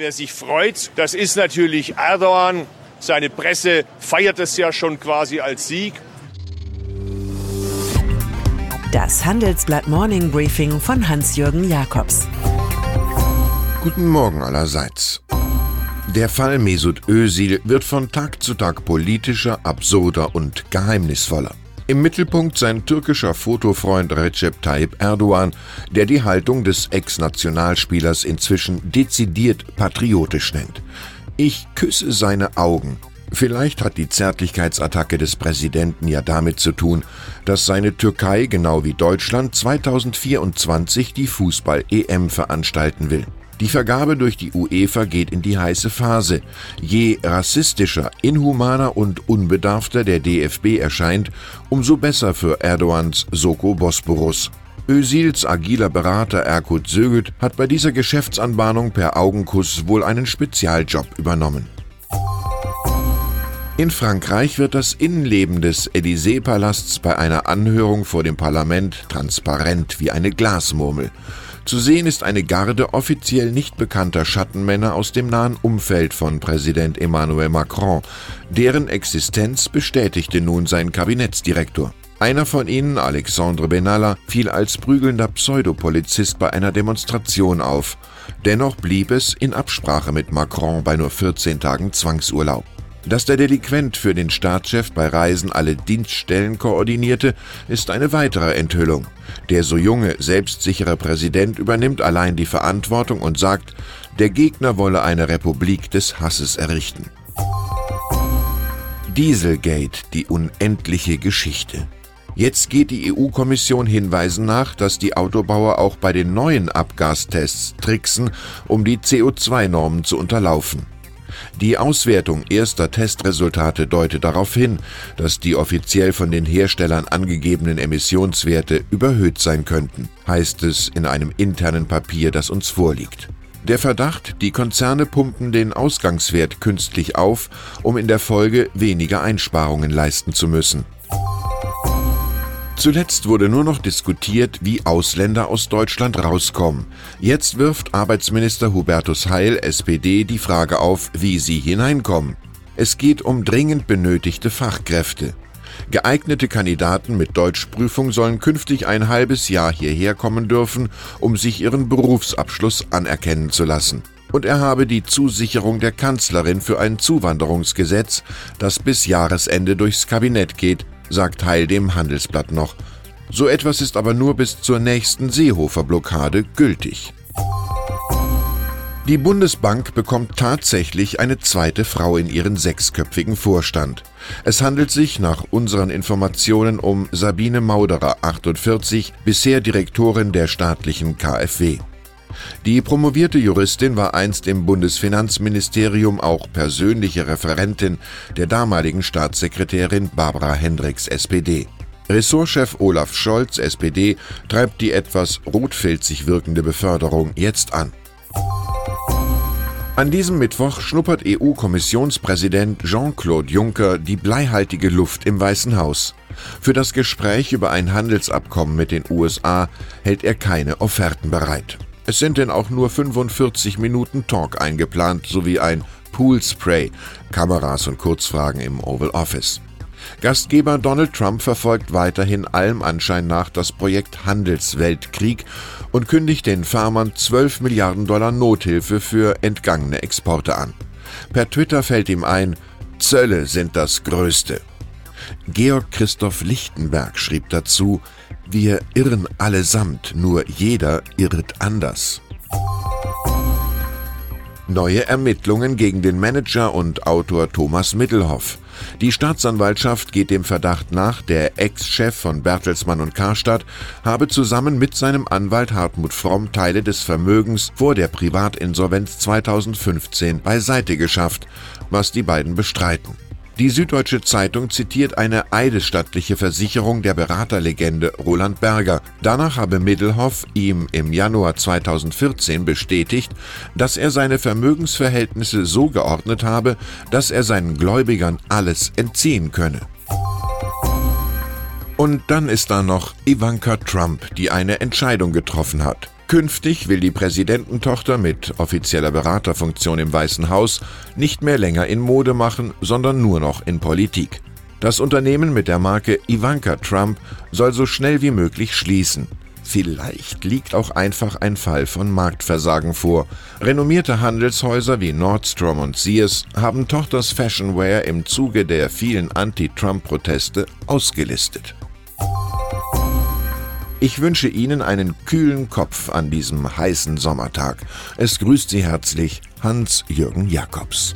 Wer sich freut, das ist natürlich Erdogan. Seine Presse feiert es ja schon quasi als Sieg. Das Handelsblatt Morning Briefing von Hans-Jürgen Jakobs. Guten Morgen allerseits. Der Fall Mesut Özil wird von Tag zu Tag politischer, absurder und geheimnisvoller. Im Mittelpunkt sein türkischer Fotofreund Recep Tayyip Erdogan, der die Haltung des Ex-Nationalspielers inzwischen dezidiert patriotisch nennt. Ich küsse seine Augen. Vielleicht hat die Zärtlichkeitsattacke des Präsidenten ja damit zu tun, dass seine Türkei genau wie Deutschland 2024 die Fußball-EM veranstalten will. Die Vergabe durch die UEFA geht in die heiße Phase. Je rassistischer, inhumaner und unbedarfter der DFB erscheint, umso besser für Erdogans Soko Bosporus. Özils agiler Berater Erkut Sögüt hat bei dieser Geschäftsanbahnung per Augenkuss wohl einen Spezialjob übernommen. In Frankreich wird das Innenleben des Élysée-Palasts bei einer Anhörung vor dem Parlament transparent wie eine Glasmurmel. Zu sehen ist eine Garde offiziell nicht bekannter Schattenmänner aus dem nahen Umfeld von Präsident Emmanuel Macron. Deren Existenz bestätigte nun sein Kabinettsdirektor. Einer von ihnen, Alexandre Benalla, fiel als prügelnder Pseudopolizist bei einer Demonstration auf. Dennoch blieb es in Absprache mit Macron bei nur 14 Tagen Zwangsurlaub. Dass der Delinquent für den Staatschef bei Reisen alle Dienststellen koordinierte, ist eine weitere Enthüllung. Der so junge, selbstsichere Präsident übernimmt allein die Verantwortung und sagt, der Gegner wolle eine Republik des Hasses errichten. Dieselgate, die unendliche Geschichte. Jetzt geht die EU-Kommission Hinweisen nach, dass die Autobauer auch bei den neuen Abgastests tricksen, um die CO2-Normen zu unterlaufen. Die Auswertung erster Testresultate deutet darauf hin, dass die offiziell von den Herstellern angegebenen Emissionswerte überhöht sein könnten, heißt es in einem internen Papier, das uns vorliegt. Der Verdacht, die Konzerne pumpen den Ausgangswert künstlich auf, um in der Folge weniger Einsparungen leisten zu müssen. Zuletzt wurde nur noch diskutiert, wie Ausländer aus Deutschland rauskommen. Jetzt wirft Arbeitsminister Hubertus Heil, SPD, die Frage auf, wie sie hineinkommen. Es geht um dringend benötigte Fachkräfte. Geeignete Kandidaten mit Deutschprüfung sollen künftig ein halbes Jahr hierher kommen dürfen, um sich ihren Berufsabschluss anerkennen zu lassen. Und er habe die Zusicherung der Kanzlerin für ein Zuwanderungsgesetz, das bis Jahresende durchs Kabinett geht, sagt Heil dem Handelsblatt noch. So etwas ist aber nur bis zur nächsten Seehofer-Blockade gültig. Die Bundesbank bekommt tatsächlich eine zweite Frau in ihren sechsköpfigen Vorstand. Es handelt sich nach unseren Informationen um Sabine Mauderer, 48, bisher Direktorin der staatlichen KfW. Die promovierte Juristin war einst im Bundesfinanzministerium auch persönliche Referentin der damaligen Staatssekretärin Barbara Hendricks SPD. Ressortchef Olaf Scholz SPD treibt die etwas rotfilzig wirkende Beförderung jetzt an. An diesem Mittwoch schnuppert EU-Kommissionspräsident Jean-Claude Juncker die bleihaltige Luft im Weißen Haus. Für das Gespräch über ein Handelsabkommen mit den USA hält er keine Offerten bereit. Es sind denn auch nur 45 Minuten Talk eingeplant sowie ein Poolspray, Kameras und Kurzfragen im Oval Office. Gastgeber Donald Trump verfolgt weiterhin allem Anschein nach das Projekt Handelsweltkrieg und kündigt den Farmern 12 Milliarden Dollar Nothilfe für entgangene Exporte an. Per Twitter fällt ihm ein, Zölle sind das Größte. Georg Christoph Lichtenberg schrieb dazu, wir irren allesamt, nur jeder irrt anders. Neue Ermittlungen gegen den Manager und Autor Thomas Mittelhoff. Die Staatsanwaltschaft geht dem Verdacht nach, der Ex-Chef von Bertelsmann und Karstadt habe zusammen mit seinem Anwalt Hartmut Fromm Teile des Vermögens vor der Privatinsolvenz 2015 beiseite geschafft, was die beiden bestreiten. Die Süddeutsche Zeitung zitiert eine eidesstattliche Versicherung der Beraterlegende Roland Berger. Danach habe Middelhoff ihm im Januar 2014 bestätigt, dass er seine Vermögensverhältnisse so geordnet habe, dass er seinen Gläubigern alles entziehen könne. Und dann ist da noch Ivanka Trump, die eine Entscheidung getroffen hat. Künftig will die Präsidententochter mit offizieller Beraterfunktion im Weißen Haus nicht mehr länger in Mode machen, sondern nur noch in Politik. Das Unternehmen mit der Marke Ivanka Trump soll so schnell wie möglich schließen. Vielleicht liegt auch einfach ein Fall von Marktversagen vor. Renommierte Handelshäuser wie Nordstrom und Sears haben Tochters Fashionwear im Zuge der vielen Anti-Trump-Proteste ausgelistet. Ich wünsche Ihnen einen kühlen Kopf an diesem heißen Sommertag. Es grüßt Sie herzlich Hans-Jürgen Jakobs.